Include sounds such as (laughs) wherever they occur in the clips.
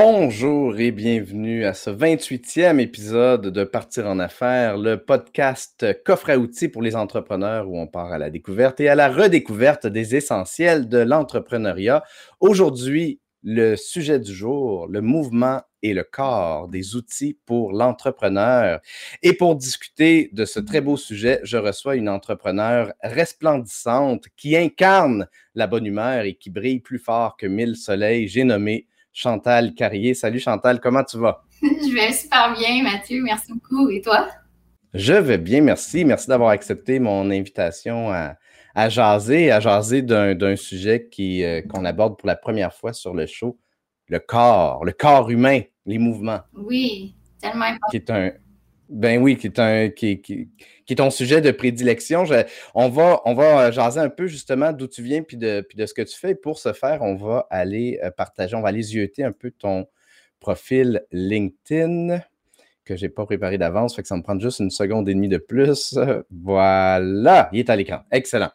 Bonjour et bienvenue à ce 28e épisode de Partir en affaires, le podcast coffre à outils pour les entrepreneurs où on part à la découverte et à la redécouverte des essentiels de l'entrepreneuriat. Aujourd'hui, le sujet du jour, le mouvement et le corps, des outils pour l'entrepreneur. Et pour discuter de ce très beau sujet, je reçois une entrepreneure resplendissante qui incarne la bonne humeur et qui brille plus fort que mille soleils. J'ai nommé Chantal Carrier. Salut Chantal, comment tu vas? (laughs) Je vais super bien, Mathieu. Merci beaucoup. Et toi? Je vais bien, merci. Merci d'avoir accepté mon invitation à, jaser, à jaser d'un sujet euh, qu'on aborde pour la première fois sur le show, le corps, le corps humain, les mouvements. Oui, tellement important. Qui est un, ben oui, qui est, un, qui, qui, qui est ton sujet de prédilection. on, va, on va euh, jaser un peu justement d'où tu viens puis de, puis de ce que tu fais. Pour ce faire, on va aller euh, partager, on va aller zioter un peu ton profil LinkedIn que je n'ai pas préparé d'avance, fait que ça me prend juste une seconde et demie de plus. Voilà, il est à l'écran. Excellent.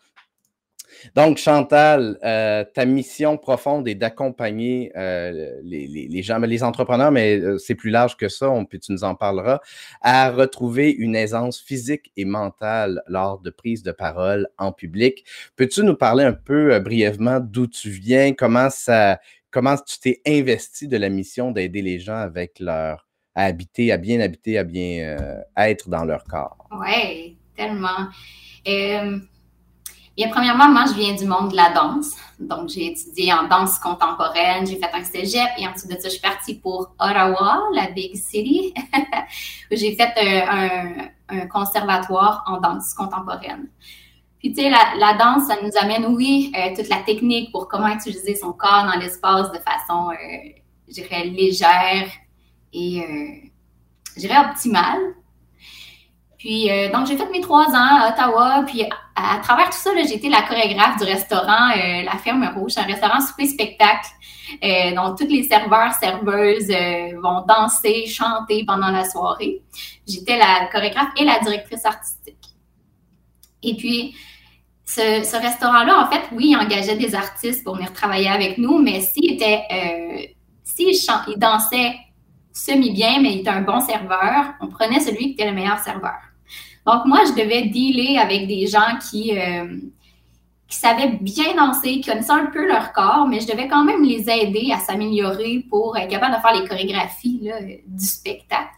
Donc, Chantal, euh, ta mission profonde est d'accompagner euh, les, gens, les entrepreneurs, mais euh, c'est plus large que ça, puis tu nous en parleras, à retrouver une aisance physique et mentale lors de prise de parole en public. Peux-tu nous parler un peu brièvement d'où tu viens, comment ça, comment tu t'es investi de la mission d'aider les gens avec leur à habiter, à bien habiter, à bien être dans leur corps? Oui, tellement. Bien, premièrement, moi, je viens du monde de la danse. Donc, j'ai étudié en danse contemporaine, j'ai fait un cégep et ensuite de ça, je suis partie pour Ottawa, la big city, (laughs) où j'ai fait un, conservatoire en danse contemporaine. Puis, tu sais, la, danse, ça nous amène, oui, euh, toute la technique pour comment utiliser son corps dans l'espace de façon, euh, je dirais, légère et, euh, je dirais, optimale. Puis, euh, donc, j'ai fait mes trois ans à Ottawa. Puis, à, travers tout ça, j'ai été la chorégraphe du restaurant euh, La Ferme Rouge, un restaurant souper-spectacle. Euh, donc, tous les serveurs, serveuses vont danser, chanter pendant la soirée. J'étais la chorégraphe et la directrice artistique. Et puis, ce, restaurant-là, en fait, oui, il engageait des artistes pour venir travailler avec nous, mais s'il était, s'il il dansait semi-bien, mais il était un bon serveur, on prenait celui qui était le meilleur serveur. Donc, moi, je devais dealer avec des gens qui, euh, qui savaient bien danser, qui connaissaient un peu leur corps, mais je devais quand même les aider à s'améliorer pour être capable de faire les chorégraphies du spectacle.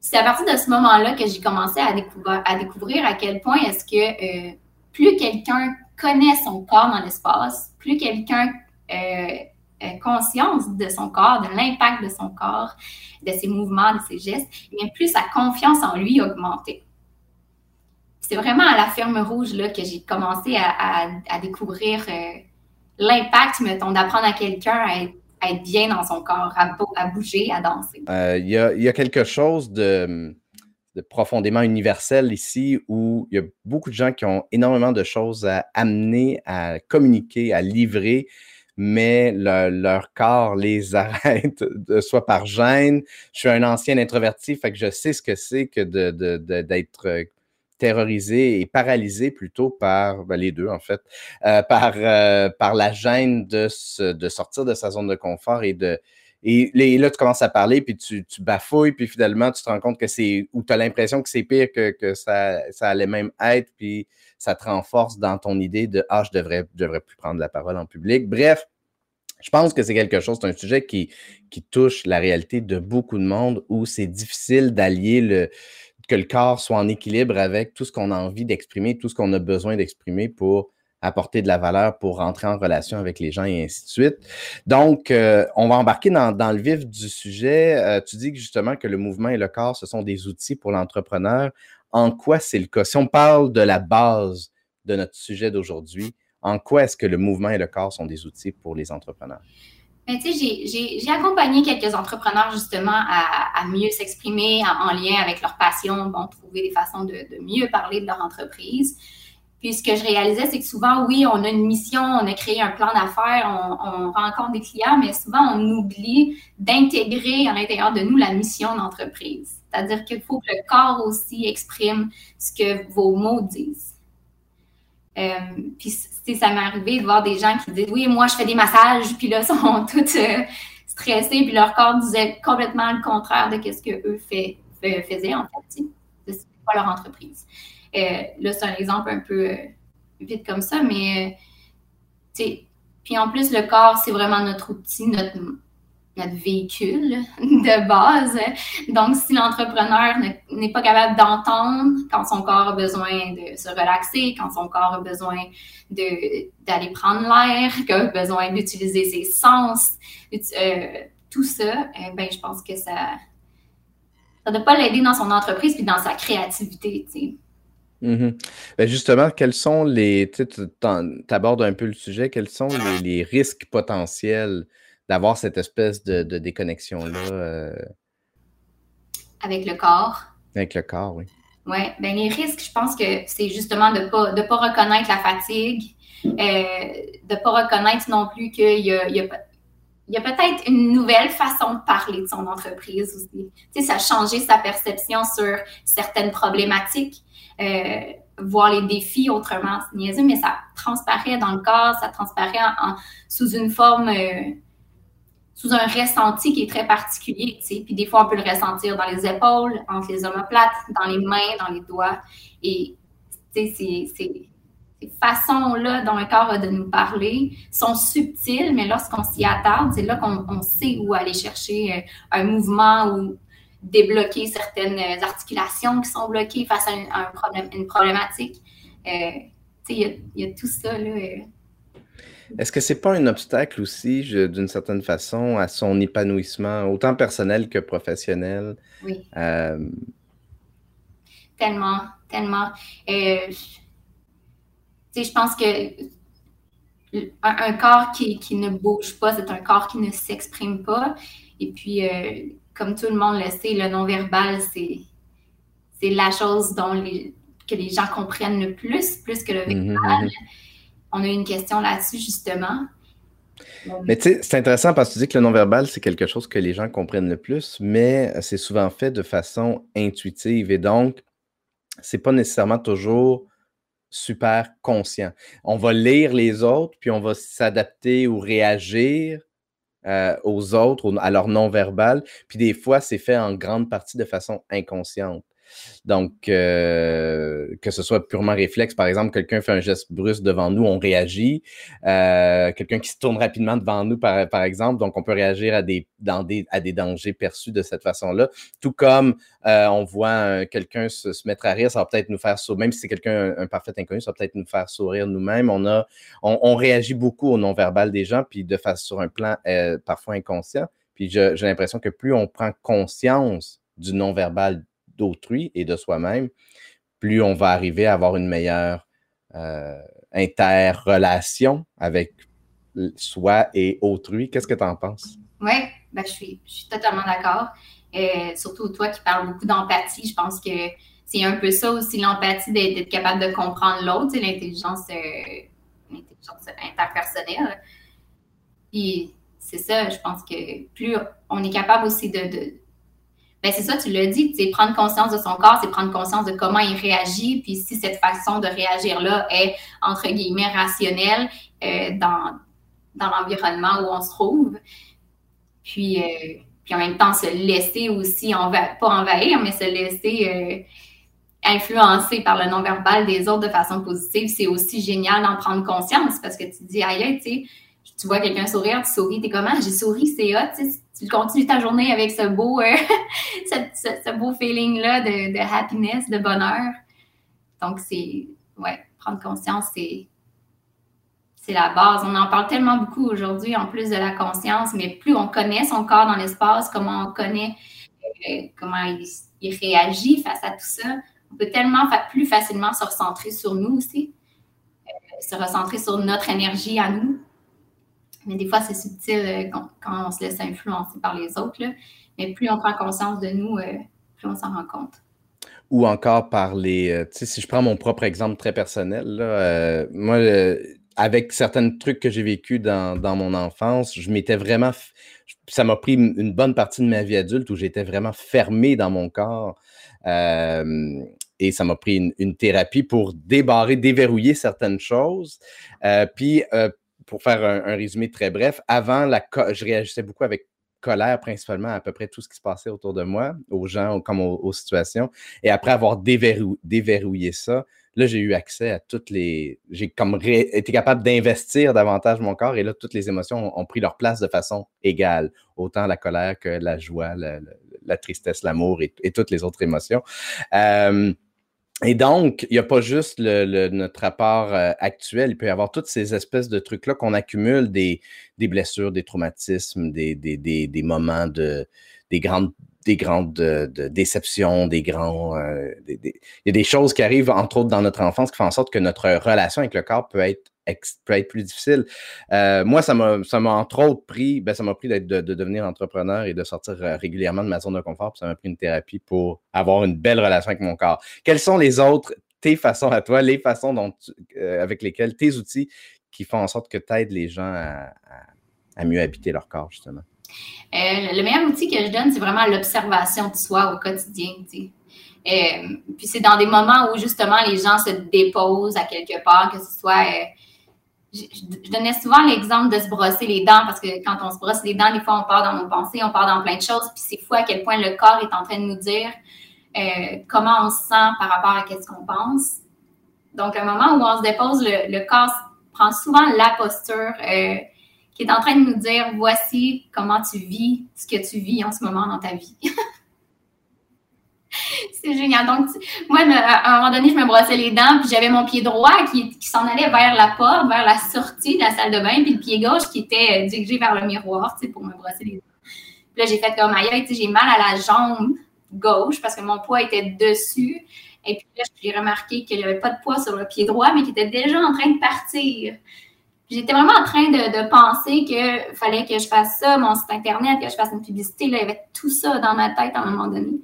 C'est à partir de ce moment-là que j'ai commencé à découvrir, à quel point est-ce que euh, plus quelqu'un connaît son corps dans l'espace, plus quelqu'un euh, a conscience de son corps, de l'impact de son corps, de ses mouvements, de ses gestes, et bien plus sa confiance en lui augmentait c'est vraiment à la ferme rouge là, que j'ai commencé à, découvrir euh, l'impact, mettons, d'apprendre à quelqu'un à être, bien dans son corps, à, bouger, à danser. Euh, il y, a, quelque chose de, profondément universel ici où il y a beaucoup de gens qui ont énormément de choses à amener, à communiquer, à livrer mais leur corps les (laughs) arrête, soit par gêne. Je suis un ancien introverti, fait que je sais ce que c'est que d'être terrorisé et paralysé plutôt par ben, les deux en fait, euh, (laughs) par, euh, par la gêne de, de sortir de sa zone de confort et de et, là tu commences à parler puis tu, tu, bafouilles puis finalement tu te rends compte que c'est ou tu as l'impression que c'est pire que, que ça, ça allait même être puis ça te renforce dans ton idée de ah je devrais devrais plus prendre la parole en public. Bref, je pense que c'est quelque chose, c'est un sujet qui, qui touche la réalité de beaucoup de monde où c'est difficile d'allier le, que le corps soit en équilibre avec tout ce qu'on a envie d'exprimer, tout ce qu'on a besoin d'exprimer pour apporter de la valeur, pour rentrer en relation avec les gens et ainsi de suite. Donc, euh, on va embarquer dans, le vif du sujet. Euh, tu dis justement que le mouvement et le corps, ce sont des outils pour l'entrepreneur. En quoi c'est le cas? Si on parle de la base de notre sujet d'aujourd'hui, en quoi est-ce que le mouvement et le corps sont des outils pour les entrepreneurs? Ben, tu sais, j'ai accompagné quelques entrepreneurs justement à, mieux s'exprimer en, lien avec leur passion, bon, trouver des façons de, mieux parler de leur entreprise. Puis ce que je réalisais, c'est que souvent, oui, on a une mission, on a créé un plan d'affaires, on, rencontre des clients, mais souvent, on oublie d'intégrer à l'intérieur de nous la mission d'entreprise. C'est-à-dire qu'il faut que le corps aussi exprime ce que vos mots disent. Euh, puis ça m'est arrivé de voir des gens qui disent oui moi je fais des massages puis là (laughs) sont toutes euh, stressés, puis leur corps disait complètement le contraire de ce que eux fait, faisaient, en fait. C'est pas leur entreprise. Euh, là, c'est un exemple un peu euh, vite comme ça, mais euh, puis en plus, le corps, c'est vraiment notre outil, notre, notre véhicule (laughs) de base. Donc, si l'entrepreneur n'est pas capable d'entendre quand son corps a besoin de se relaxer, quand son corps a besoin d'aller prendre l'air, (laughs) qu'il a besoin d'utiliser ses sens, tout ça, eh ben, je pense que ça ne doit pas l'aider dans son entreprise puis dans sa créativité. Mm-hmm. Ben, justement, quels sont les. Tu abordes un peu le sujet, quels sont les, risques potentiels d'avoir cette espèce de, déconnexion-là? Euh? Avec le corps. Avec le corps, oui. Oui, ben les risques, je pense que c'est justement de ne pas, de pas reconnaître la fatigue, euh, de ne pas reconnaître non plus qu'il y a, il y a il y a peut-être une nouvelle façon de parler de son entreprise aussi. Tu sais, ça a changé sa perception sur certaines problématiques, euh, voir les défis autrement, c'est niaiseux, mais ça transparaît dans le corps, ça transparaît en, sous une forme, euh, sous un ressenti qui est très particulier, tu. Puis des fois, on peut le ressentir dans les épaules, entre les omoplates, dans les mains, dans les doigts. Et, c'est ces façons-là dont le corps a de nous parler sont subtiles, mais lorsqu'on s'y attarde, c'est là qu'on sait où aller chercher euh, un mouvement ou débloquer certaines articulations qui sont bloquées face à un, problème, une problématique. Euh, il y, a tout ça. Là, euh. Est-ce que c'est pas un obstacle aussi, d'une certaine façon, à son épanouissement, autant personnel que professionnel? Oui. Tellement, tellement je pense que un, corps qui, ne bouge pas, c'est un corps qui ne s'exprime pas. Et puis, euh, comme tout le monde le sait, le non-verbal, c'est, la chose dont les, que les gens comprennent le plus, plus que le mhm, verbal. Mhm. On a une question là-dessus, justement. Mais tu sais, c'est intéressant parce que tu dis que le non-verbal, c'est quelque chose que les gens comprennent le plus, mais c'est souvent fait de façon intuitive. Et donc, c'est pas nécessairement toujours super conscient. On va lire les autres, puis on va s'adapter ou réagir euh, aux autres, à leur non-verbal. Puis des fois, c'est fait en grande partie de façon inconsciente. Donc, euh, que ce soit purement réflexe, par exemple, quelqu'un fait un geste brusque devant nous, on réagit. Euh, quelqu'un qui se tourne rapidement devant nous, par, exemple, donc on peut réagir à des, dans des, dangers perçus de cette façon-là. Tout comme euh, on voit quelqu'un se, mettre à rire, ça va peut-être nous faire sourire, même si c'est quelqu'un, un, parfait inconnu, ça va peut-être nous faire sourire nous-mêmes. On, réagit beaucoup au non-verbal des gens, puis de face sur un plan parfois inconscient. Puis j'ai l'impression que plus on prend conscience du non-verbal d'autrui et de soi-même, plus on va arriver à avoir une meilleure euh, interrelation avec soi et autrui. Qu'est-ce que tu en penses? Oui, ben, je, suis, totalement d'accord. Euh, surtout toi qui parles beaucoup d'empathie, je pense que c'est un peu ça aussi, l'empathie d'être capable de comprendre l'autre, l'intelligence, euh, interpersonnelle. Puis c'est ça, je pense que plus on est capable aussi de ben, c'est ça, tu l'as dit, c'est prendre conscience de son corps, c'est prendre conscience de comment il réagit, puis si cette façon de réagir-là est, entre guillemets, rationnelle euh, dans, dans l'environnement où on se trouve. Puis, euh, puis en même temps, se laisser aussi, pas envahir, mais se laisser euh, influencer par le non-verbal des autres de façon positive, c'est aussi génial d'en prendre conscience parce que tu dis, aïe, tu tu vois quelqu'un sourire, tu souris, t'es comment? Ah, j'ai souri, c'est hot, tu sais, tu continues ta journée avec ce beau, euh, (laughs) ce, beau feeling-là de, happiness, de bonheur. Donc, c'est, ouais, prendre conscience, c'est, c'est la base. On en parle tellement beaucoup aujourd'hui, en plus de la conscience, mais plus on connaît son corps dans l'espace, comment on connaît, euh, comment il, réagit face à tout ça, on peut tellement plus facilement se recentrer sur nous aussi, euh, se recentrer sur notre énergie à nous. Mais des fois, c'est subtil euh, quand, on se laisse influencer par les autres. Mais plus on prend conscience de nous, euh, plus on s'en rend compte. Ou encore par les. Euh, tu sais, si je prends mon propre exemple très personnel, moi, avec certains trucs que j'ai vécu dans, mon enfance, je m'étais vraiment. Ça m'a pris une bonne partie de ma vie adulte où j'étais vraiment fermé dans mon corps. et ça m'a pris une, thérapie pour débarrer, déverrouiller certaines choses. puis pour faire un, résumé très bref, avant, la je réagissais beaucoup avec colère principalement à peu près tout ce qui se passait autour de moi, aux gens comme aux, situations. Et après avoir déverrouillé ça, là, j'ai eu accès à toutes les. J'ai comme été capable d'investir davantage mon corps et là, toutes les émotions ont, pris leur place de façon égale. Autant la colère que la joie, la, tristesse, l'amour et, toutes les autres émotions. Euh, et donc, il n'y a pas juste le, notre rapport euh, actuel, il peut y avoir toutes ces espèces de trucs-là qu'on accumule, des, blessures, des traumatismes, des, des, des, moments de des grandes des grandes déceptions, des grands. Euh, il y a des choses qui arrivent, entre autres, dans notre enfance qui font en sorte que notre relation avec le corps peut être peut être plus difficile. Euh, moi, ça m'a, entre autres pris, ben, ça m'a pris de, devenir entrepreneur et de sortir euh, régulièrement de ma zone de confort. ça m'a pris une thérapie pour avoir une belle relation avec mon corps. Quelles sont les autres, tes façons à toi, les façons dont euh, avec lesquelles, tes outils qui font en sorte que tu aides les gens à, mieux habiter leur corps, justement? Le meilleur outil que je donne, c'est vraiment l'observation de soi au quotidien. puis c'est dans des moments où justement les gens se déposent à quelque part, que ce soit je, donnais souvent l'exemple de se brosser les dents parce que quand on se brosse les dents, des fois, on part dans nos pensées, on part dans plein de choses. Puis c'est fou à quel point le corps est en train de nous dire euh, comment on se sent par rapport à ce qu'on pense. Donc, un moment où on se dépose, le, corps prend souvent la posture euh, qui est en train de nous dire voici comment tu vis ce que tu vis en ce moment dans ta vie. (laughs) c'est génial. Donc, moi, à un moment donné, je me brossais les dents, puis j'avais mon pied droit qui, s'en allait vers la porte, vers la sortie de la salle de bain, puis le pied gauche qui était euh, dirigé vers le miroir, tu sais, pour me brosser les dents. Puis là, j'ai fait comme aïe, tu sais, j'ai mal à la jambe gauche parce que mon poids était dessus. Et puis là, j'ai remarqué qu'il n'y avait pas de poids sur le pied droit, mais qu'il était déjà en train de partir. J'étais vraiment en train de, penser qu'il fallait que je fasse ça, mon site internet, que je fasse une publicité. Là, il y avait tout ça dans ma tête à un moment donné.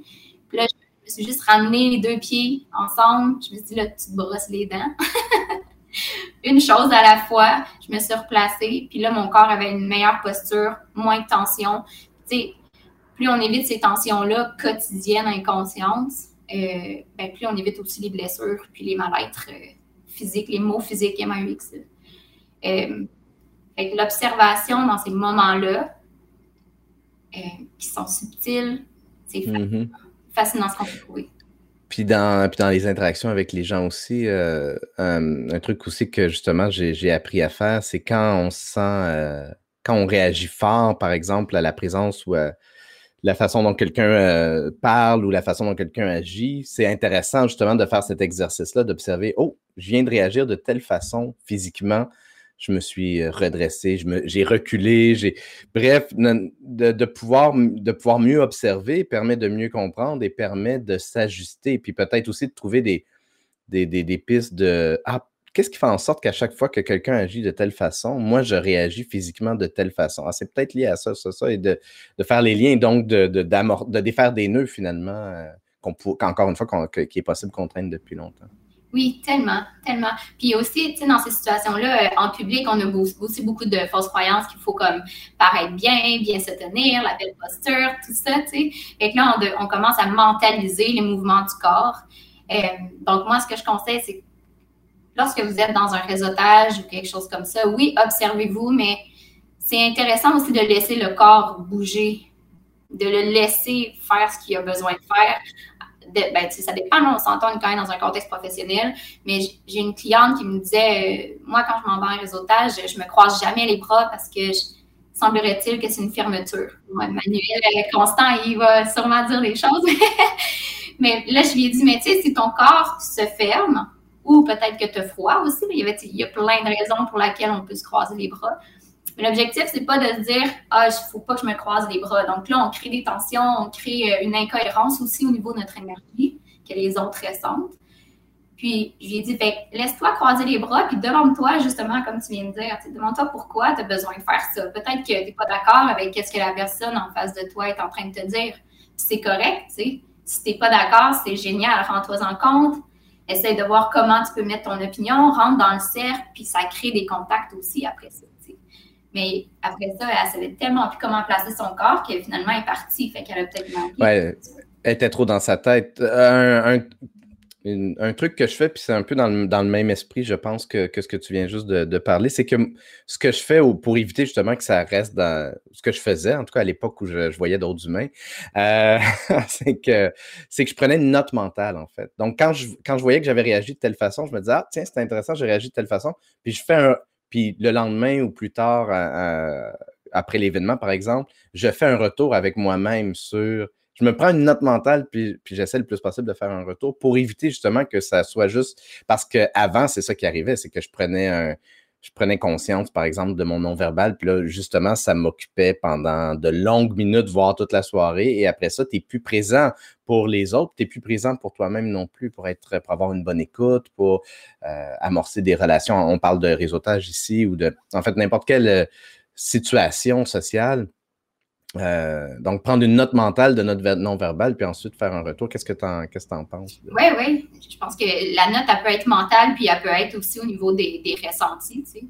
Puis là, je me suis juste ramené les deux pieds ensemble. Je me suis dit, là, tu te brosses les dents. (laughs) une chose à la fois. Je me suis replacée. Puis là, mon corps avait une meilleure posture, moins de tension. Tu sais, plus on évite ces tensions-là quotidiennes, inconscientes, euh, ben, plus on évite aussi les blessures, puis les mal-être euh, physiques, les maux physiques MAUX. Euh, l'observation dans ces moments-là, euh, qui sont subtils, c'est mm fascinant ce qu'on peut trouver. Puis dans, puis dans les interactions avec les gens aussi, euh, un, truc aussi que justement j'ai appris à faire, c'est quand on sent, euh, quand on réagit fort, par exemple, à la présence ou à la façon dont quelqu'un euh, parle ou la façon dont quelqu'un agit, c'est intéressant justement de faire cet exercice-là, d'observer, oh, je viens de réagir de telle façon physiquement je me suis euh, redressé, j'ai reculé, j'ai. Bref, de, pouvoir, de pouvoir mieux observer permet de mieux comprendre et permet de s'ajuster. Puis peut-être aussi de trouver des, des, pistes de Ah, qu'est-ce qui fait en sorte qu'à chaque fois que quelqu'un agit de telle façon, moi, je réagis physiquement de telle façon? Ah, c'est peut-être lié à ça, ça, ça, et de, faire les liens, donc de, de, défaire des nœuds finalement, euh, qu'encore une fois, qui est possible qu'on traîne depuis longtemps. Oui, tellement, tellement. Puis aussi, tu sais, dans ces situations-là, euh, en public, on a aussi beaucoup de fausses croyances qu'il faut comme paraître bien, bien se tenir, la belle posture, tout ça, tu sais. Fait que là, on, commence à mentaliser les mouvements du corps. Euh, donc, moi, ce que je conseille, c'est lorsque vous êtes dans un réseautage ou quelque chose comme ça, oui, observez-vous, mais c'est intéressant aussi de laisser le corps bouger, de le laisser faire ce qu'il a besoin de faire ben, ça dépend, on s'entend quand même dans un contexte professionnel, mais j'ai une cliente qui me disait, euh, moi, quand je m'en vais en réseautage, je me croise jamais les bras parce que semblerait-il que c'est une fermeture. Manuel Constant, il va sûrement dire des choses. (laughs) mais là, je lui ai dit, mais tu sais, si ton corps se ferme, ou peut-être que tu as froid aussi, il y a plein de raisons pour lesquelles on peut se croiser les bras. L'objectif, c'est pas de se dire Ah, il faut pas que je me croise les bras. Donc là, on crée des tensions, on crée euh, une incohérence aussi au niveau de notre énergie, que les autres ressentent. Puis, je lui ai dit, laisse-toi croiser les bras, puis demande-toi, justement, comme tu viens de dire, demande-toi pourquoi tu as besoin de faire ça. Peut-être que tu n'es pas d'accord avec ce que la personne en face de toi est en train de te dire. c'est correct, tu sais. Si tu n'es pas d'accord, c'est génial, rends-toi en compte. Essaye de voir comment tu peux mettre ton opinion, rentre dans le cercle, puis ça crée des contacts aussi après ça. Mais après ça, elle savait tellement plus comment placer son corps que finalement, elle est partie. Fait qu'elle a peut-être manqué. Elle était trop dans sa tête. Un, un truc que je fais, puis c'est un peu dans le, même esprit, je pense, que, ce que tu viens juste de, parler, c'est que ce que je fais pour éviter justement que ça reste dans ce que je faisais, en tout cas à l'époque où je, voyais d'autres humains, euh, (laughs) c'est que que je prenais une note mentale, en fait. Donc, quand je, quand je voyais que j'avais réagi de telle façon, je me disais, ah, tiens, c'est intéressant, j'ai réagi de telle façon. Puis je fais un. Puis le lendemain ou plus tard, après l'événement, par exemple, je fais un retour avec moi-même sur je me prends une note mentale, puis, puis j'essaie le plus possible de faire un retour pour éviter justement que ça soit juste. Parce qu'avant, c'est ça qui arrivait, c'est que je prenais un. Je prenais conscience, par exemple, de mon non-verbal, puis là, justement, ça m'occupait pendant de longues minutes, voire toute la soirée. Et après ça, tu n'es plus présent pour les autres, tu n'es plus présent pour toi-même non plus, pour être pour avoir une bonne écoute, pour euh, amorcer des relations. On parle de réseautage ici ou de, en fait, n'importe quelle euh, situation sociale euh, donc, prendre une note mentale de notre non-verbal, puis ensuite faire un retour. Qu'est-ce que tu en, penses? Oui, oui. Je pense que la note, elle peut être mentale, puis elle peut être aussi au niveau des, des ressentis. Tu sais.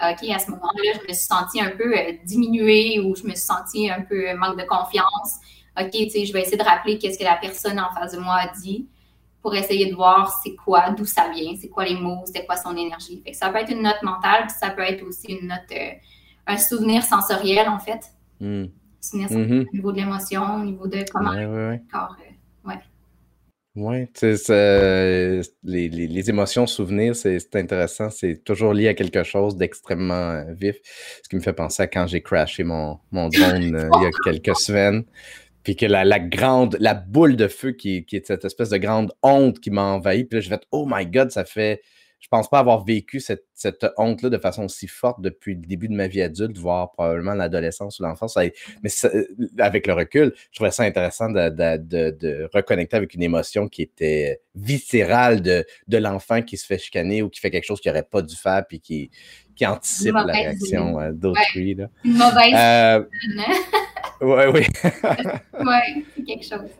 OK, à ce moment-là, je me suis sentie un peu euh, diminuée ou je me suis sentie un peu manque de confiance. OK, tu sais, je vais essayer de rappeler qu'est-ce que la personne en face de moi a dit pour essayer de voir c'est quoi, d'où ça vient, c'est quoi les mots, c'est quoi son énergie. Fait que ça peut être une note mentale, puis ça peut être aussi une note, euh, un souvenir sensoriel, en fait. Hmm. Mm-hmm. au niveau de l'émotion, au niveau de comment ouais, ouais, le corps. Euh, ouais. Oui, les, les, les, émotions, souvenirs, c'est intéressant. C'est toujours lié à quelque chose d'extrêmement euh, vif. Ce qui me fait penser à quand j'ai crashé mon, mon (laughs) drone euh, il y a quelques semaines. Puis que la, la, grande, la boule de feu qui, qui est cette espèce de grande honte qui m'a envahi. Puis là, je vais Oh my God, ça fait je pense pas avoir vécu cette, honte-là de façon si forte depuis le début de ma vie adulte, voire probablement l'adolescence ou l'enfance. Mais avec le recul, je trouvais ça intéressant de, reconnecter avec une émotion qui était viscérale de, l'enfant qui se fait chicaner ou qui fait quelque chose qu'il n'aurait pas dû faire puis qui, qui anticipe la réaction euh, d'autrui. Une mauvaise. Euh, oui, (laughs) oui. oui, c'est quelque chose.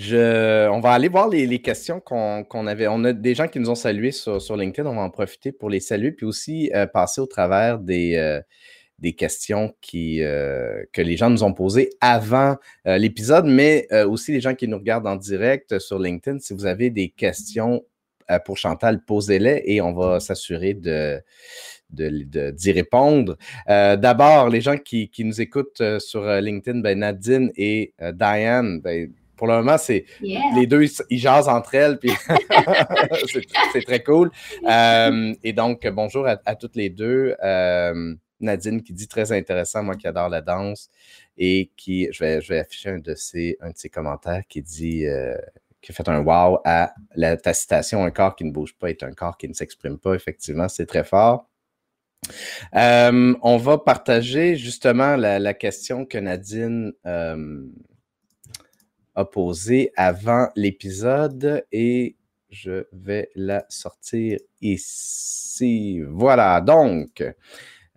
On va aller voir les, questions qu'on avait. On a des gens qui nous ont salués sur, LinkedIn. On va en profiter pour les saluer, puis aussi euh, passer au travers des, euh, questions euh, que les gens nous ont posées avant l'épisode, mais aussi les gens qui nous regardent en direct sur LinkedIn. Si vous avez des questions pour Chantal, posez-les et on va s'assurer d'y répondre. D'abord, les gens qui, nous écoutent sur LinkedIn, ben Nadine et Diane, ben, pour le moment, c'est les deux, ils jasent entre elles, puis (laughs) c'est très cool. Euh, et donc, bonjour à, toutes les deux. Euh, Nadine qui dit très intéressant, moi qui adore la danse, et qui, je vais, je vais afficher un de ses, un de ses commentaires qui dit, euh, qui a fait un wow à la, ta citation, un corps qui ne bouge pas est un corps qui ne s'exprime pas. Effectivement, c'est très fort. on va partager justement la, la question que Nadine posé avant l'épisode et je vais la sortir ici. Voilà, donc,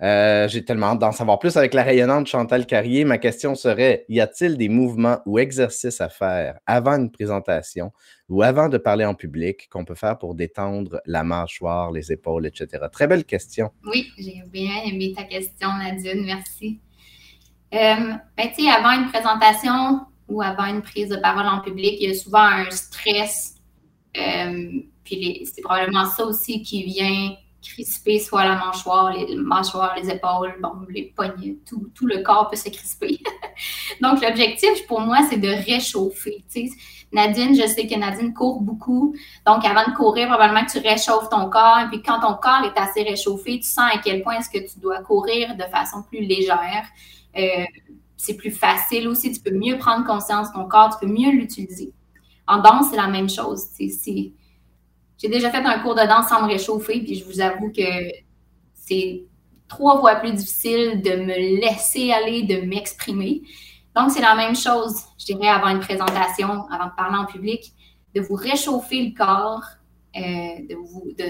euh, j'ai tellement hâte d'en savoir plus avec la rayonnante Chantal Carrier. Ma question serait, y a-t-il des mouvements ou exercices à faire avant une présentation ou avant de parler en public qu'on peut faire pour détendre la mâchoire, les épaules, etc.? Très belle question. Oui, j'ai bien aimé ta question, Nadine. Merci. Euh, ben, avant une présentation, ou avant une prise de parole en public, il y a souvent un stress. Euh, puis c'est probablement ça aussi qui vient crisper soit la mâchoire, les mâchoires, les épaules, bon, les poignets, tout, tout le corps peut se crisper. (laughs) Donc, l'objectif pour moi, c'est de réchauffer. Nadine, je sais que Nadine court beaucoup. Donc, avant de courir, probablement que tu réchauffes ton corps. Et puis, quand ton corps est assez réchauffé, tu sens à quel point est-ce que tu dois courir de façon plus légère. Euh, c'est plus facile aussi, tu peux mieux prendre conscience de ton corps, tu peux mieux l'utiliser. En danse, c'est la même chose. J'ai déjà fait un cours de danse sans me réchauffer, puis je vous avoue que c'est trois fois plus difficile de me laisser aller, de m'exprimer. Donc, c'est la même chose, je dirais, avant une présentation, avant de parler en public, de vous réchauffer le corps, euh, de vous, de,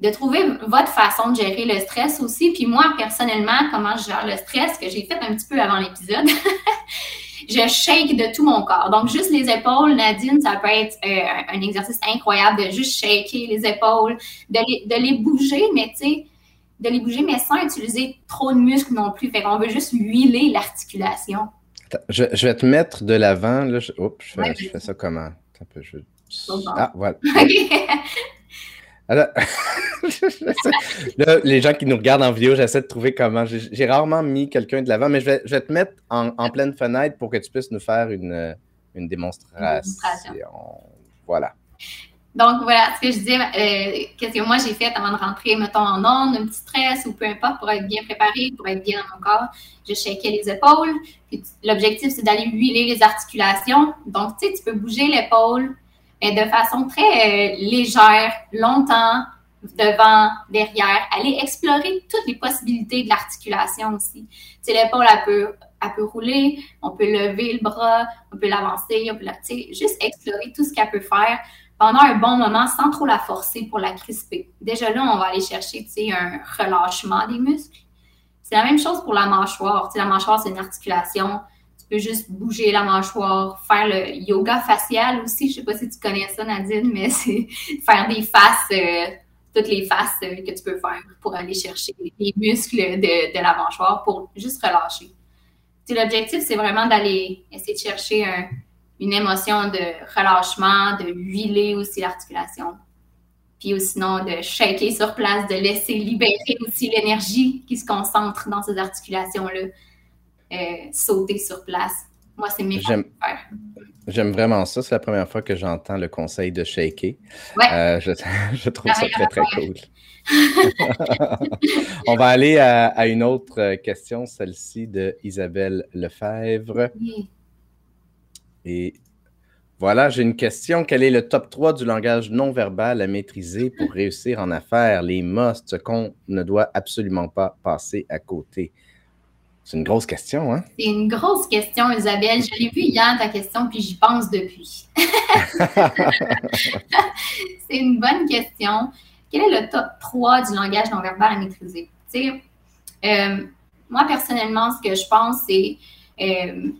de trouver votre façon de gérer le stress aussi. Puis moi, personnellement, comment je gère le stress, que j'ai fait un petit peu avant l'épisode, (laughs) je shake de tout mon corps. Donc, juste les épaules, Nadine, ça peut être euh, un exercice incroyable de juste shaker les épaules, de les, de les bouger, mais tu sais, de les bouger, mais sans utiliser trop de muscles non plus. Fait qu'on veut juste huiler l'articulation. Je, vais te mettre de l'avant. Je, je, fais, ça comment? Un peu, je Ah, voilà. (laughs) Alors, (laughs) (laughs) là, les gens qui nous regardent en vidéo, j'essaie de trouver comment. J'ai rarement mis quelqu'un de l'avant, mais je vais, je vais, te mettre en, pleine fenêtre pour que tu puisses nous faire une, une démonstration. Voilà. Donc, voilà ce que je disais. Euh, qu'est-ce que moi j'ai fait avant de rentrer, mettons, en onde, un petit stress ou peu importe, pour être bien préparé, pour être bien dans mon corps. Je shakais les épaules. L'objectif, c'est d'aller huiler les articulations. Donc, tu sais, tu peux bouger l'épaule mais de façon très euh, légère, longtemps, devant, derrière, aller explorer toutes les possibilités de l'articulation aussi. Tu l'épaule, elle peut, elle peut rouler, on peut lever le bras, on peut l'avancer, on peut la, tu juste explorer tout ce qu'elle peut faire pendant un bon moment sans trop la forcer pour la crisper. Déjà là, on va aller chercher, tu un relâchement des muscles. C'est la même chose pour la mâchoire. Tu sais, la mâchoire, c'est une articulation peux juste bouger la mâchoire, faire le yoga facial aussi. Je sais pas si tu connais ça, Nadine, mais (laughs) c'est faire des faces, euh, toutes les faces euh, que tu peux faire pour aller chercher les muscles de, de la mâchoire pour juste relâcher. L'objectif, c'est vraiment d'aller essayer de chercher une émotion de relâchement, de huiler aussi l'articulation. Puis sinon de shaker sur place, de laisser libérer aussi l'énergie qui se concentre dans ces articulations-là euh, sauter sur place. Moi, c'est mes J'aime vraiment ça. C'est la première fois que j'entends le conseil de shaker. Euh, je, (laughs) trouve ça très, très cool. (laughs) On va aller à, une autre question, celle-ci de Isabelle Lefebvre. Et voilà, j'ai une question. Quel est le top 3 du langage non verbal à maîtriser pour réussir en affaires? Les musts qu'on ne doit absolument pas passer à côté. C'est une grosse question, hein? C'est une grosse question, Isabelle. Je l'ai vu hier, ta question, puis j'y pense depuis. (laughs) c'est une bonne question. Quel est le top 3 du langage non verbal à maîtriser? Tu sais, euh, moi, personnellement, ce que je pense, c'est euh,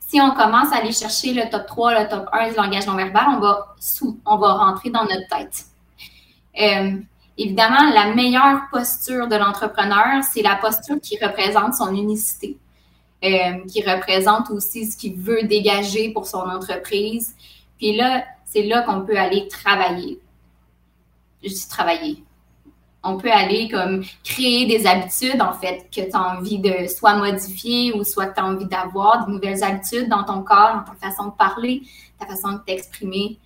si on commence à aller chercher le top 3, le top 1 du langage non verbal, on va, sous, on va rentrer dans notre tête. Euh, Évidemment, la meilleure posture de l'entrepreneur, c'est la posture qui représente son unicité, euh, qui représente aussi ce qu'il veut dégager pour son entreprise. Puis là, c'est là qu'on peut aller travailler. Je dis travailler. On peut aller comme créer des habitudes, en fait, que tu as envie de soit modifier ou soit que tu as envie d'avoir, de nouvelles habitudes dans ton corps, dans ta façon de parler, ta façon de t'exprimer.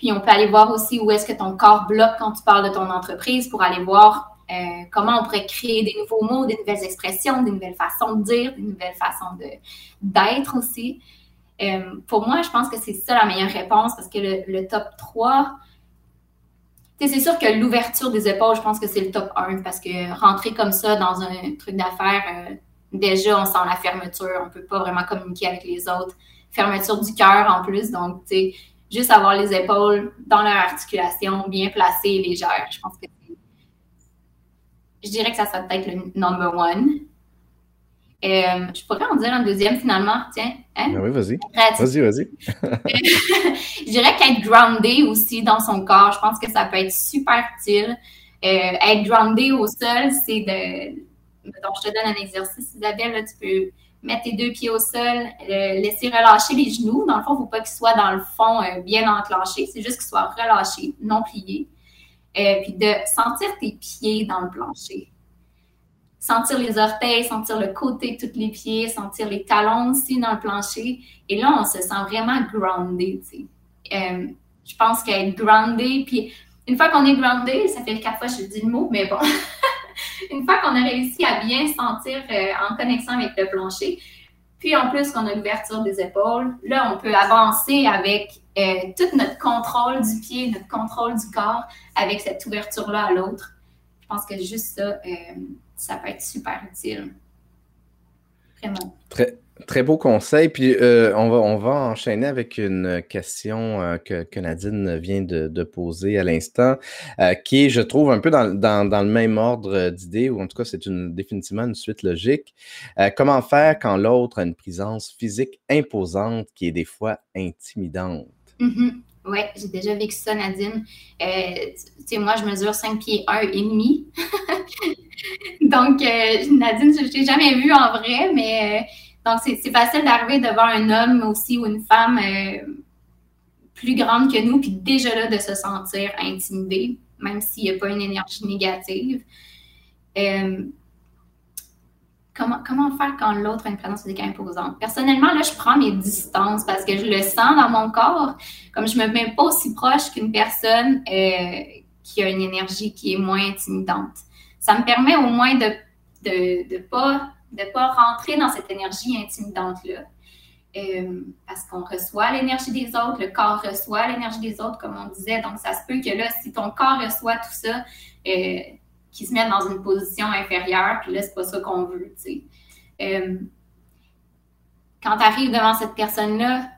Puis on peut aller voir aussi où est-ce que ton corps bloque quand tu parles de ton entreprise pour aller voir euh, comment on pourrait créer des nouveaux mots, des nouvelles expressions, des nouvelles façons de dire, des nouvelles façons d'être aussi. Euh, pour moi, je pense que c'est ça la meilleure réponse parce que le, top 3, c'est sûr que l'ouverture des épaules, je pense que c'est le top 1 parce que rentrer comme ça dans un truc d'affaires, euh, déjà, on sent la fermeture, on ne peut pas vraiment communiquer avec les autres. Fermeture du cœur en plus, donc, tu sais, juste avoir les épaules dans leur articulation, bien placées et légères. Je pense que je dirais que ça serait peut-être le number one. Euh, je pourrais en dire un deuxième finalement, tiens. Hein? Ben oui, vas-y. Vas-y, vas-y. (laughs) je dirais qu'être groundé aussi dans son corps, je pense que ça peut être super utile. Euh, être groundé au sol, c'est de. Donc, je te donne un exercice, Isabelle, là, tu peux mettre tes deux pieds au sol, laisser relâcher les genoux. Dans le fond, il ne faut pas qu'ils soient dans le fond euh, bien enclenchés. C'est juste qu'ils soient relâchés, non pliés. Euh, puis de sentir tes pieds dans le plancher. Sentir les orteils, sentir le côté de tous les pieds, sentir les talons aussi dans le plancher. Et là, on se sent vraiment groundé. Euh, je pense qu'être groundé, puis une fois qu'on est groundé, ça fait quatre fois que je dis le mot, mais bon, (laughs) (laughs) une fois qu'on a réussi à bien sentir euh, en connexion avec le plancher, puis en plus qu'on a l'ouverture des épaules, là, on peut avancer avec euh, tout notre contrôle du pied, notre contrôle du corps, avec cette ouverture-là à l'autre. Je pense que juste ça, euh, ça peut être super utile. Vraiment. Très, Très beau conseil. Puis euh, on, va, on va enchaîner avec une question euh, que, Nadine vient de, poser à l'instant, euh, qui est, je trouve, un peu dans, le même ordre d'idées, ou en tout cas, c'est une, définitivement une suite logique. comment faire quand l'autre a une présence physique imposante qui est des fois intimidante? Mm-hmm. Oui, j'ai déjà vécu ça, Nadine. tu sais, moi, je mesure 5 pieds 1 et demi. (laughs) Donc, Nadine, je ne t'ai jamais vue en vrai, mais donc, c'est facile d'arriver devant un homme aussi ou une femme euh, plus grande que nous, puis déjà là, de se sentir intimidé, même s'il n'y a pas une énergie négative. Euh, comment, comment faire quand l'autre a une présence physique imposante? Personnellement, là, je prends mes distances parce que je le sens dans mon corps. Comme je ne me mets pas aussi proche qu'une personne euh, qui a une énergie qui est moins intimidante. Ça me permet au moins de ne de, pas, de pas rentrer dans cette énergie intimidante-là. Euh, parce qu'on reçoit l'énergie des autres, le corps reçoit l'énergie des autres, comme on disait. Donc, ça se peut que là, si ton corps reçoit tout ça, euh, qu'il se mette dans une position inférieure, puis là, c'est pas ça qu'on veut, tu sais. Euh, quand tu arrives devant cette personne-là,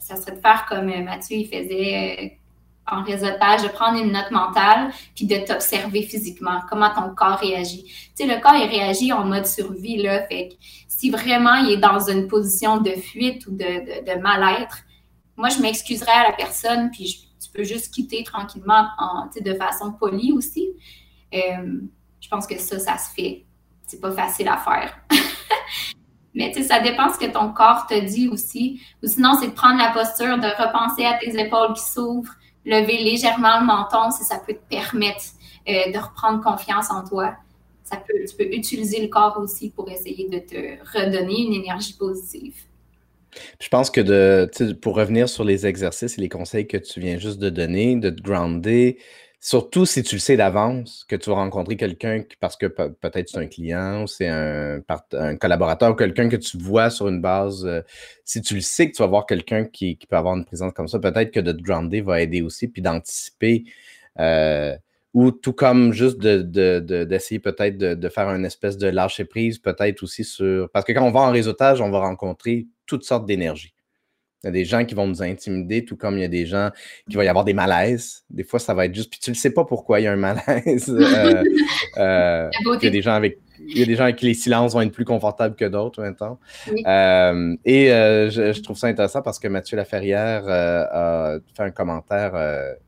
ça serait de faire comme Mathieu, il faisait en réseautage, de prendre une note mentale, puis de t'observer physiquement, comment ton corps réagit. Tu sais, le corps, il réagit en mode survie, là, fait que si vraiment il est dans une position de fuite ou de, mal-être, moi, je m'excuserais à la personne, puis tu peux juste quitter tranquillement en, de façon polie aussi. Euh, je pense que ça, ça se fait. C'est pas facile à faire. (laughs) Mais tu sais, ça dépend ce que ton corps te dit aussi. Ou sinon, c'est de prendre la posture, de repenser à tes épaules qui s'ouvrent, lever légèrement le menton si ça peut te permettre euh, de reprendre confiance en toi. Ça peut, tu peux utiliser le corps aussi pour essayer de te redonner une énergie positive. Je pense que de, pour revenir sur les exercices et les conseils que tu viens juste de donner, de te grounder, Surtout si tu le sais d'avance, que tu vas rencontrer quelqu'un parce que peut-être c'est un client ou c'est un, un, collaborateur ou quelqu'un que tu vois sur une base. Euh, si tu le sais que tu vas voir quelqu'un qui, peut avoir une présence comme ça, peut-être que de te grounder va aider aussi, puis d'anticiper. Euh, ou tout comme juste d'essayer de, peut-être de, faire une espèce de lâcher prise, peut-être aussi sur. Parce que quand on va en réseautage, on va rencontrer toutes sortes d'énergie. Il y a des gens qui vont nous intimider, tout comme il y a des gens qui vont y avoir des malaises. Des fois, ça va être juste, puis tu ne sais pas pourquoi il y a un malaise. (laughs) euh, euh il y a des gens avec il y a des gens avec qui les silences vont être plus confortables que d'autres maintenant. Euh, et je, trouve ça intéressant parce que Mathieu Laferrière a fait un commentaire,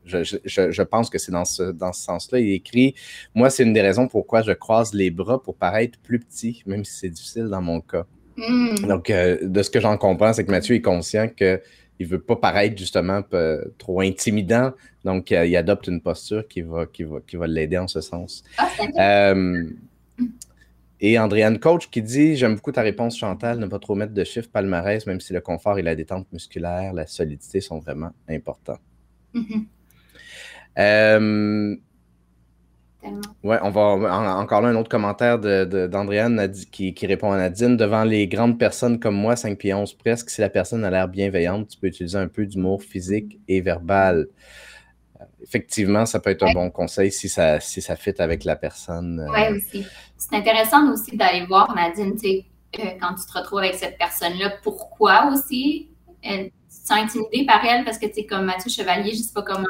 je, je, je, pense que c'est dans ce, dans ce sens-là. Il écrit Moi, c'est une des raisons pourquoi je croise les bras pour paraître plus petit, même si c'est difficile dans mon cas. Hmm. Donc, euh, de ce que j'en comprends, c'est que Mathieu est conscient qu'il ne veut pas paraître justement trop intimidant. Donc, euh, il adopte une posture qui va, qui va, qui va l'aider en ce sens. Ah, euh, et Andréane Coach qui dit J'aime beaucoup ta réponse, Chantal, ne pas trop mettre de chiffres palmarès, même si le confort et la détente musculaire, la solidité sont vraiment importants. Mm-hmm. Ouais, on va encore là un autre commentaire d'Andréane de, qui, qui, répond à Nadine. Devant les grandes personnes comme moi, 5 pieds 11 presque, si la personne a l'air bienveillante, tu peux utiliser un peu d'humour physique et verbal. Effectivement, ça peut être un bon conseil si ça, si ça fit avec la personne. Euh. Oui, aussi. C'est intéressant aussi d'aller voir, Nadine, tu euh, quand tu te retrouves avec cette personne-là, pourquoi aussi? Tu te sens intimidée par elle parce que tu sais, comme Mathieu Chevalier, je ne sais pas comment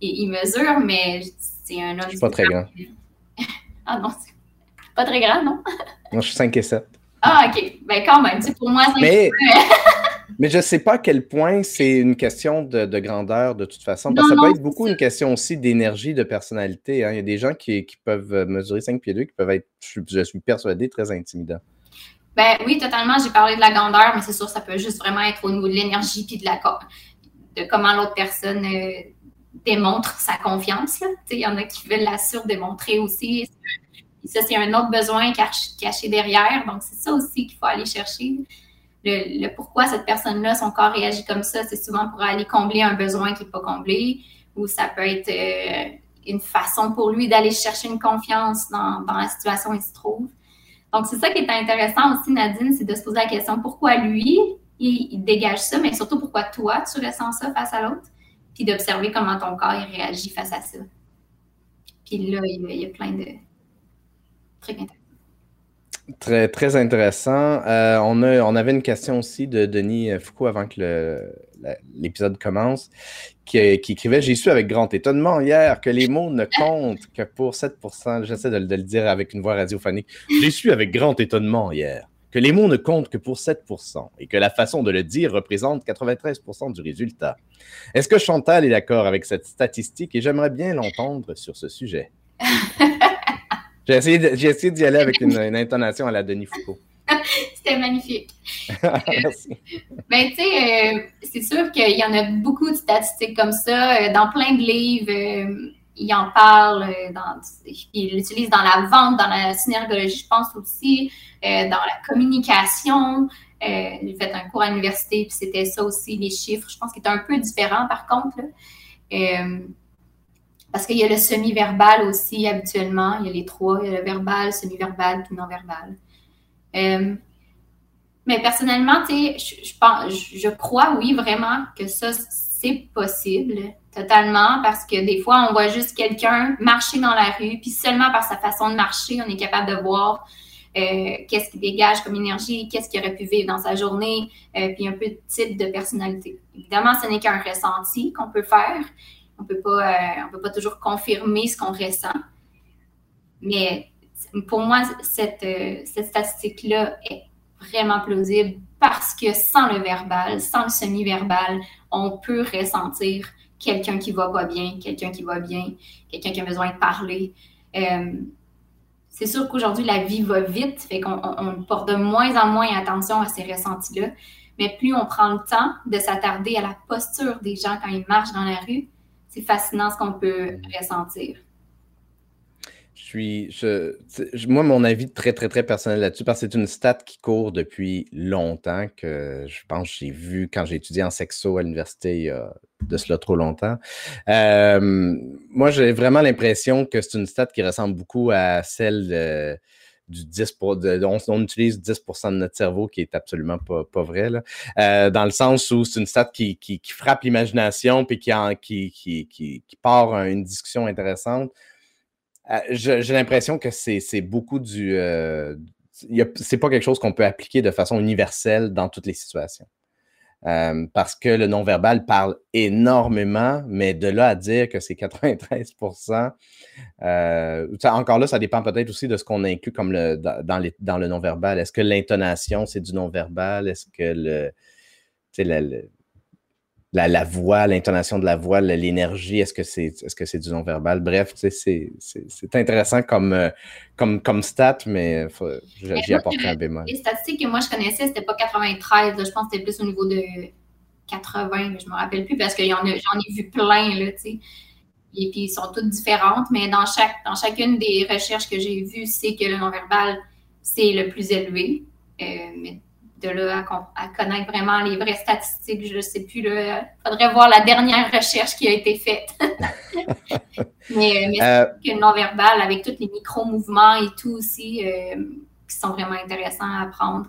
il mesure, mais c'est un homme. Je suis pas très grand. (laughs) ah non, c'est pas très grand, non? Moi, je suis 5 et 7. Ah, OK. Ben, quand même, c'est pour moi, mais, (laughs) mais je ne sais pas à quel point c'est une question de, grandeur de toute façon. Parce que ça peut être beaucoup une question aussi d'énergie, de personnalité. Hein. Il y a des gens qui, peuvent mesurer 5 pieds 2 qui peuvent être, je, suis persuadé, très intimidants. Ben oui, totalement. J'ai parlé de la grandeur, mais c'est sûr, ça peut juste vraiment être au niveau de l'énergie puis de la de comment l'autre personne euh, démontre sa confiance. Il y en a qui veulent la surdémontrer aussi. ça, c'est un autre besoin caché derrière. Donc, c'est ça aussi qu'il faut aller chercher. Le, pourquoi cette personne-là, son corps réagit comme ça, c'est souvent pour aller combler un besoin qui n'est pas comblé, ou ça peut être euh, une façon pour lui d'aller chercher une confiance dans, dans, la situation où il se trouve. Donc, c'est ça qui est intéressant aussi, Nadine, c'est de se poser la question pourquoi lui, il dégage ça, mais surtout pourquoi toi, tu ressens ça face à l'autre? Puis d'observer comment ton corps réagit face à ça. Puis là, il y a, plein de trucs intéressants. Très, très intéressant. Euh, on, a, on avait une question aussi de Denis Foucault avant que l'épisode commence, qui, écrivait J'ai su avec grand étonnement hier que les mots ne comptent que pour 7% J'essaie de, de, le dire avec une voix radiophonique. J'ai su avec grand étonnement hier que les mots ne comptent que pour 7% et que la façon de le dire représente 93% du résultat. Est-ce que Chantal est d'accord avec cette statistique et j'aimerais bien l'entendre sur ce sujet? (laughs) J'ai essayé, d'y aller avec une, intonation à la Denis Foucault. (laughs) C'était magnifique. (laughs) Merci. ben, tu sais, c'est sûr qu'il y en a beaucoup de statistiques comme ça dans plein de livres il en parle, dans, il l'utilise dans la vente, dans la synergologie, je pense aussi, dans la communication. Euh, j'ai fait un cours à l'université, puis c'était ça aussi, les chiffres. Je pense qu'il est un peu différent par contre. Euh, parce qu'il y a le semi-verbal aussi habituellement. Il y a les trois. Il y a le verbal, semi-verbal, puis non-verbal. Euh, mais personnellement, je, je, je crois, oui, vraiment que ça, c'est possible, totalement, parce que des fois, on voit juste quelqu'un marcher dans la rue, puis seulement par sa façon de marcher, on est capable de voir euh, qu'est-ce qu'il dégage comme énergie, qu'est-ce qu'il aurait pu vivre dans sa journée, euh, puis un peu de type de personnalité. Évidemment, ce n'est qu'un ressenti qu'on peut faire. On peut pas, euh, on peut pas toujours confirmer ce qu'on ressent. Mais pour moi, cette, cette statistique-là est vraiment plausible parce que sans le verbal, sans le semi-verbal, on peut ressentir quelqu'un qui va pas bien, quelqu'un qui va bien, quelqu'un qui a besoin de parler. C'est sûr qu'aujourd'hui, la vie va vite, fait qu'on porte de moins en moins attention à ces ressentis-là. Mais plus on prend le temps de s'attarder à la posture des gens quand ils marchent dans la rue, c'est fascinant ce qu'on peut ressentir. Suis. moi, mon avis très, très, très personnel là-dessus, parce que c'est une stat qui court depuis longtemps, que je pense que j'ai vu quand j'ai étudié en sexo à l'université il y a de cela trop longtemps. Euh, moi, j'ai vraiment l'impression que c'est une stat qui ressemble beaucoup à celle du 10 pour, on, utilise 10 de notre cerveau, qui est absolument pas, pas vrai, là. Euh, dans le sens où c'est une stat qui, qui, frappe l'imagination puis qui, qui, qui, qui, part une discussion intéressante. Euh, j'ai l'impression que c'est beaucoup du. Euh, c'est pas quelque chose qu'on peut appliquer de façon universelle dans toutes les situations. Euh, parce que le non-verbal parle énormément, mais de là à dire que c'est 93% encore là, ça dépend peut-être aussi de ce qu'on inclut comme le, dans, les, dans le non-verbal. Est-ce que l'intonation, c'est du non-verbal? Est-ce que le, la, voix, l'intonation de la voix, l'énergie, est-ce que c'est est-ce que c'est du non-verbal? Bref, c'est intéressant comme, euh, comme, comme stat, mais j'y apporterai un bémol. Les statistiques que moi je connaissais, c'était pas 93, je pense que c'était plus au niveau de 80, mais je me rappelle plus parce que j'en ai vu plein, là, tu sais. Et puis, ils sont toutes différentes, mais dans, chaque, dans chacune des recherches que j'ai vues, c'est que le non-verbal, c'est le plus élevé. Euh, mais de là à, connaître vraiment les vraies statistiques, je ne sais plus. Il faudrait voir la dernière recherche qui a été faite. mais, (laughs) mais euh, que le non-verbal, avec tous les micro-mouvements et tout aussi, euh, qui sont vraiment intéressants à apprendre.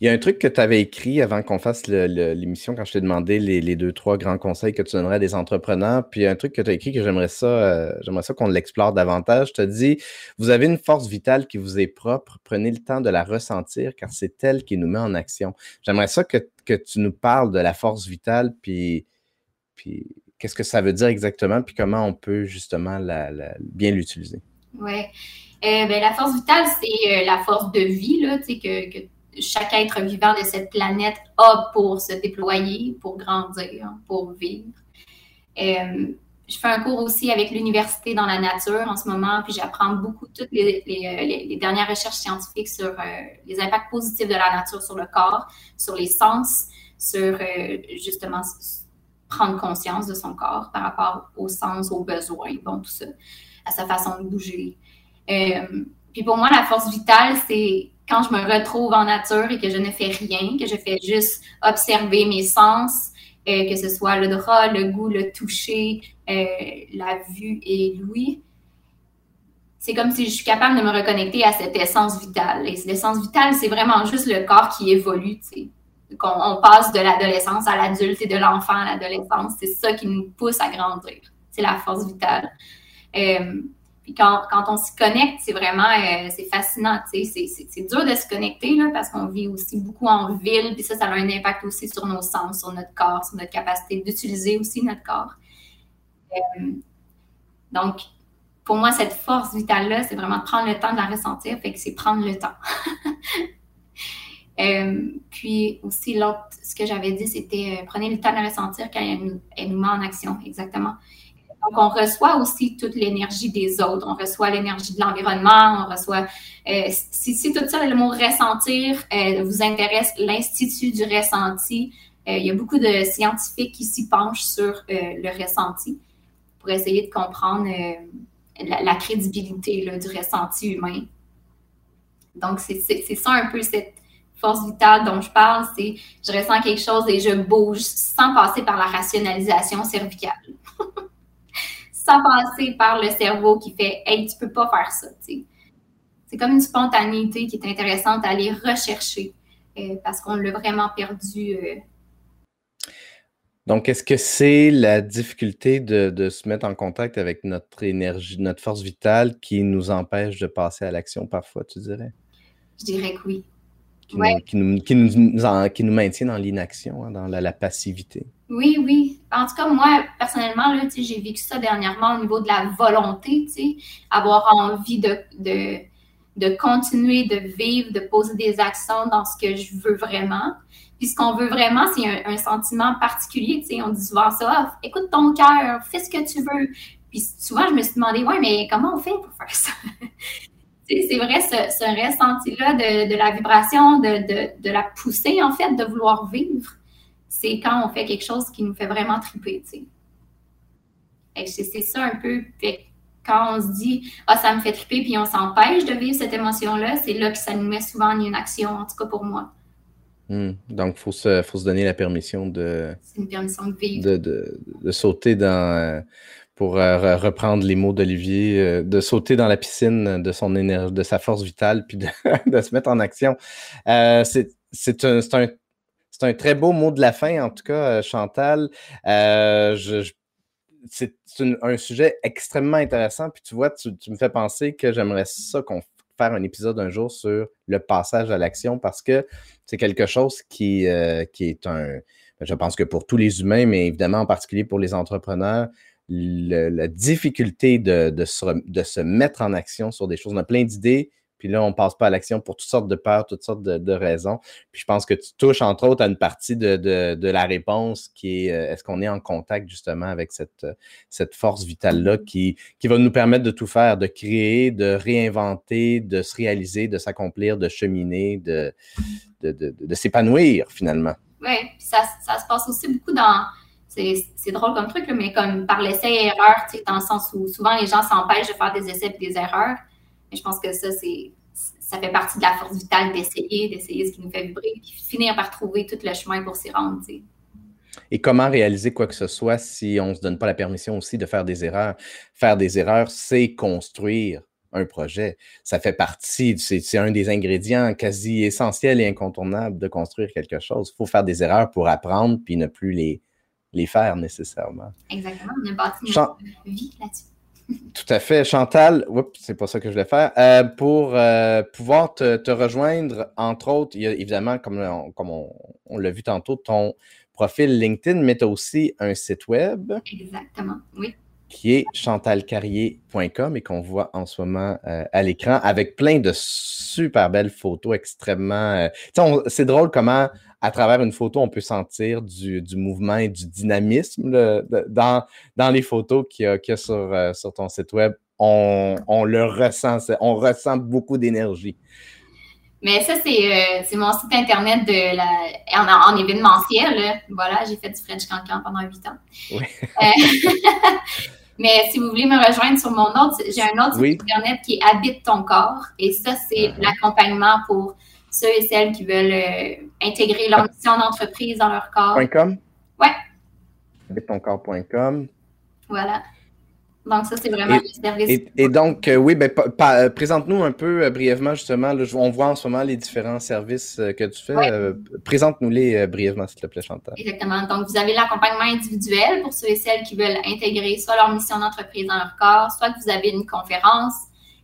Il y a un truc que tu avais écrit avant qu'on fasse l'émission quand je t'ai demandé les, deux, trois grands conseils que tu donnerais à des entrepreneurs. Puis il y a un truc que tu as écrit que j'aimerais ça, euh, j'aimerais ça qu'on l'explore davantage. Tu as dit Vous avez une force vitale qui vous est propre, prenez le temps de la ressentir car c'est elle qui nous met en action. J'aimerais ça que, tu nous parles de la force vitale, puis, qu'est-ce que ça veut dire exactement, puis comment on peut justement bien l'utiliser. Oui. Euh, ben, la force vitale, c'est euh, la force de vie là, que, que chaque être vivant de cette planète a pour se déployer, pour grandir, pour vivre. Euh, je fais un cours aussi avec l'université dans la nature en ce moment, puis j'apprends beaucoup toutes les, les, dernières recherches scientifiques sur euh, les impacts positifs de la nature sur le corps, sur les sens, sur euh, justement prendre conscience de son corps par rapport aux sens, aux besoins, bon, tout ça, à sa façon de bouger. puis pour moi, la force vitale, c'est quand je me retrouve en nature et que je ne fais rien, que je fais juste observer mes sens, euh, que ce soit le drap, le goût, le toucher, euh, la vue et l'ouïe, c'est comme si je suis capable de me reconnecter à cette essence vitale. Et l'essence vitale, c'est vraiment juste le corps qui évolue. Tu on, passe de l'adolescence à l'adulte et de l'enfant à l'adolescence. C'est ça qui nous pousse à grandir. C'est la force vitale. Euh, quand, on s'y connecte, c'est vraiment euh, c'est fascinant. C'est, dur de se connecter là, parce qu'on vit aussi beaucoup en ville, puis ça, ça a un impact aussi sur nos sens, sur notre corps, sur notre capacité d'utiliser aussi notre corps. Euh, donc, pour moi, cette force vitale-là, c'est vraiment de prendre le temps de la ressentir, fait que c'est prendre le temps. (laughs) Euh, puis aussi, l'autre, ce que j'avais dit, c'était prenez le temps de la ressentir quand elle elle nous met en action, exactement Donc, on reçoit aussi toute l'énergie des autres. On reçoit l'énergie de l'environnement, on reçoit... Euh, si, tout ça, le mot ressentir euh, vous intéresse, l'Institut du ressenti, euh, il y a beaucoup de scientifiques qui s'y penchent sur le ressenti pour essayer de comprendre la, crédibilité du ressenti humain. Donc, c'est ça un peu cette force vitale dont je parle, c'est je ressens quelque chose et je bouge sans passer par la rationalisation cervicale. (laughs) sans passer par le cerveau qui fait Hey, tu peux pas faire ça. C'est comme une spontanéité qui est intéressante à aller rechercher euh, parce qu'on l'a vraiment perdu. Euh. Donc, est-ce que c'est la difficulté de, se mettre en contact avec notre énergie, notre force vitale qui nous empêche de passer à l'action parfois, tu dirais? Je dirais que oui. Qui, nous, qui, nous, qui, nous, maintient dans l'inaction, hein, dans la, passivité. Oui, oui. En tout cas, moi, personnellement, j'ai vécu ça dernièrement au niveau de la volonté, avoir envie de, de, de, continuer de vivre, de poser des actions dans ce que je veux vraiment. Puis ce qu'on veut vraiment, c'est un, sentiment particulier. On dit souvent ça, ah, écoute ton cœur, fais ce que tu veux. Puis souvent, je me suis demandé, ouais, mais comment on fait pour faire ça? C'est vrai, ce, ressenti-là de, la vibration, de, la poussée, en fait, de vouloir vivre, c'est quand on fait quelque chose qui nous fait vraiment triper, tu sais. C'est ça un peu. quand on se dit, ah, ça me fait triper, puis on s'empêche de vivre cette émotion-là, c'est là que ça nous met souvent en inaction, en tout cas pour moi. Hmm. Donc, il faut se, faut se donner la permission de. C'est une permission de vivre. De, de sauter dans. Euh, pour euh, reprendre les mots d'Olivier, euh, de sauter dans la piscine de son énergie, de sa force vitale, puis de, (laughs) se mettre en action. Euh, c'est un, un, un, très beau mot de la fin, en tout cas, Chantal. C'est un, sujet extrêmement intéressant. Puis tu vois, tu, me fais penser que j'aimerais ça qu'on fasse un épisode un jour sur le passage à l'action parce que c'est quelque chose qui, qui est un. Je pense que pour tous les humains, mais évidemment en particulier pour les entrepreneurs, la difficulté de, de, se, mettre en action sur des choses. On a plein d'idées, puis là, on ne passe pas à l'action pour toutes sortes de peurs, toutes sortes de, raisons. Puis je pense que tu touches, entre autres, à une partie de, la réponse qui est euh, est-ce qu'on est en contact justement avec cette, cette force vitale-là qui, qui va nous permettre de tout faire, de créer, de réinventer, de se réaliser, de s'accomplir, de cheminer, de, de, s'épanouir finalement? Oui, ça, ça se passe aussi beaucoup dans c'est drôle comme truc, mais comme par l'essai et erreur, dans le sens où souvent les gens s'empêchent de faire des essais et des erreurs. Mais je pense que ça, c'est ça fait partie de la force vitale d'essayer, d'essayer ce qui nous fait vibrer, puis finir par trouver tout le chemin pour s'y rendre. Et comment réaliser quoi que ce soit si on ne se donne pas la permission aussi de faire des erreurs? Faire des erreurs, c'est construire un projet. Ça fait partie, c'est un des ingrédients quasi essentiels et incontournables de construire quelque chose. Il faut faire des erreurs pour apprendre puis ne plus les, les faire nécessairement. Exactement, on a bâti notre vie là-dessus. (laughs) Tout à fait. Chantal, c'est pas ça que je voulais faire. Euh, pour euh, pouvoir te, rejoindre, entre autres, il y a évidemment, comme on, comme on, l'a vu tantôt, ton profil LinkedIn, mais tu as aussi un site web. Exactement, oui. Qui est chantalcarrier.com et qu'on voit en ce moment euh, à l'écran avec plein de super belles photos extrêmement. c'est drôle comment à travers une photo, on peut sentir du, mouvement et du dynamisme dans, dans les photos qu'il y a, sur, euh, sur ton site web. On, le ressent, on ressent beaucoup d'énergie. Mais ça, c'est euh, mon site internet de la, en, événementiel. Voilà, j'ai fait du French Cancan pendant huit ans. Oui. Euh, (laughs) mais si vous voulez me rejoindre sur mon autre, j'ai un autre site internet qui est Habite ton corps. Et ça, c'est uh-huh. l'accompagnement pour ceux et celles qui veulent euh, intégrer leur mission d'entreprise dans leur corps. .com? Ouais. Habite-ton-corps.com. Voilà. Donc, ça, c'est vraiment le service. Et, donc, euh, oui, ben, euh, présente-nous un peu brièvement, justement. on voit en ce moment les différents services que tu fais. Présente-nous-les brièvement, s'il te plaît, Chantal. Exactement. Donc, vous avez l'accompagnement individuel pour ceux et celles qui veulent intégrer soit leur mission d'entreprise dans leur corps, soit que vous avez une conférence,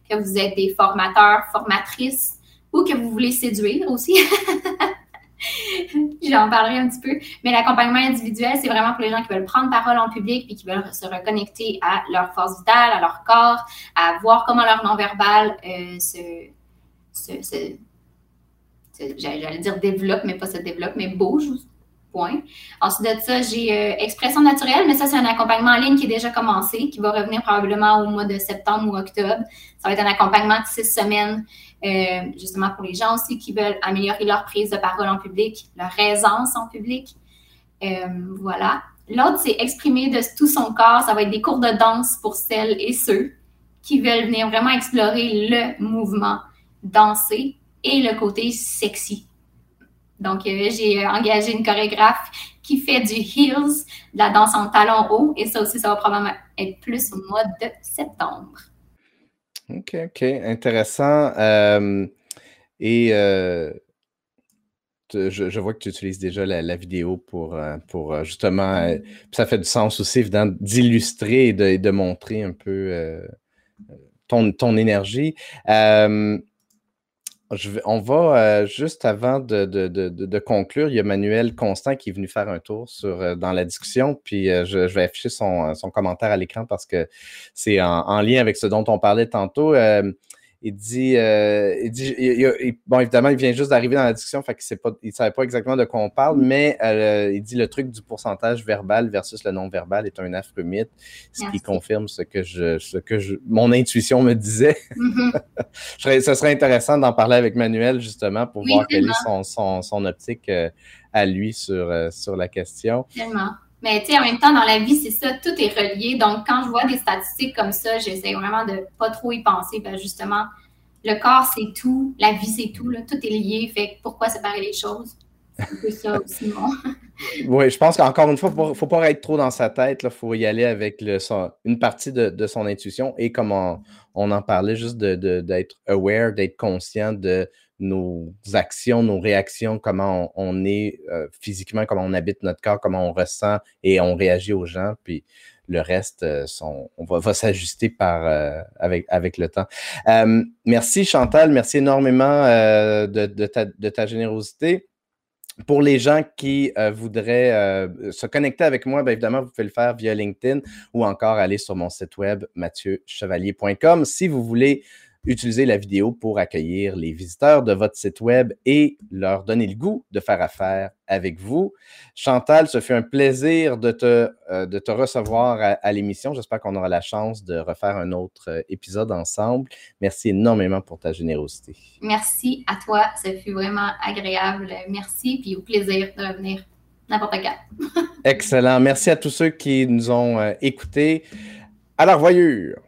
que vous êtes des formateurs, formatrices ou que vous voulez séduire aussi. (laughs) (laughs) J'en parlerai un petit peu. Mais l'accompagnement individuel, c'est vraiment pour les gens qui veulent prendre parole en public et qui veulent se reconnecter à leur force vitale, à leur corps, à voir comment leur non-verbal euh, se, j'allais dire développe, mais pas se développe, mais bouge. point. Ensuite de ça, j'ai euh, expression naturelle, mais ça, c'est un accompagnement en ligne qui est déjà commencé, qui va revenir probablement au mois de septembre ou octobre. Ça va être un accompagnement de six semaines, justement pour les gens aussi qui veulent améliorer leur prise de parole en public, leur aisance en public. Euh, voilà. L'autre, c'est exprimer de tout son corps. Ça va être des cours de danse pour celles et ceux qui veulent venir vraiment explorer le mouvement, danser et le côté sexy donc, euh, j'ai engagé une chorégraphe qui fait du heels, de la danse en talons hauts, et ça aussi, ça va probablement être plus au mois de septembre. OK, OK, intéressant. Euh, et euh, je, vois que tu utilises déjà la, vidéo pour, pour justement, ça fait du sens aussi, évidemment, d'illustrer et de, montrer un peu ton, ton énergie on va euh, juste avant de, conclure, il y a Manuel Constant qui est venu faire un tour euh, dans la discussion, puis euh, je, vais afficher son, commentaire à l'écran parce que c'est en, lien avec ce dont on parlait tantôt il dit, euh, il dit bon, évidemment, il vient juste d'arriver dans la discussion, fait qu'il ne savait pas exactement de quoi on parle, mm. mais euh, il dit le truc du pourcentage verbal versus le non-verbal est un affreux mythe, ce qui confirme ce que je, ce que je, mon intuition me disait. (laughs) Mm-hmm. ce serait intéressant d'en parler avec Manuel, justement, pour voir quelle est son, son, son optique euh, à lui sur, sur la question. Tellement. Mais tu sais, en même temps, dans la vie, c'est ça, tout est relié. Donc, quand je vois des statistiques comme ça, j'essaie vraiment de pas trop y penser. Ben, justement, le corps, c'est tout. La vie, c'est tout. Là. Tout est lié. Fait pourquoi séparer les choses? C'est ça aussi, moi. (laughs) oui, je pense qu'encore une fois, il ne faut pas être trop dans sa tête. Il faut y aller avec le, une partie de, son intuition et comme on, en parlait, juste d'être aware, d'être conscient de nos actions, nos réactions, comment on, est euh, physiquement, comment on habite notre corps, comment on ressent et on réagit aux gens. Puis le reste, euh, on va, s'ajuster euh, avec, avec le temps. merci Chantal, merci énormément de, ta, générosité. Pour les gens qui voudraient se connecter avec moi, bien évidemment, vous pouvez le faire via LinkedIn ou encore aller sur mon site web mathieuchevalier.com. Si vous voulez Utilisez la vidéo pour accueillir les visiteurs de votre site web et leur donner le goût de faire affaire avec vous. Chantal, ce fut un plaisir de te, euh, de te recevoir à, l'émission. J'espère qu'on aura la chance de refaire un autre euh, épisode ensemble. Merci énormément pour ta générosité. Merci à toi. Ça fut vraiment agréable. Merci, puis au plaisir de revenir n'importe quand. (laughs) Excellent. Merci à tous ceux qui nous ont euh, écoutés. À la revoyure.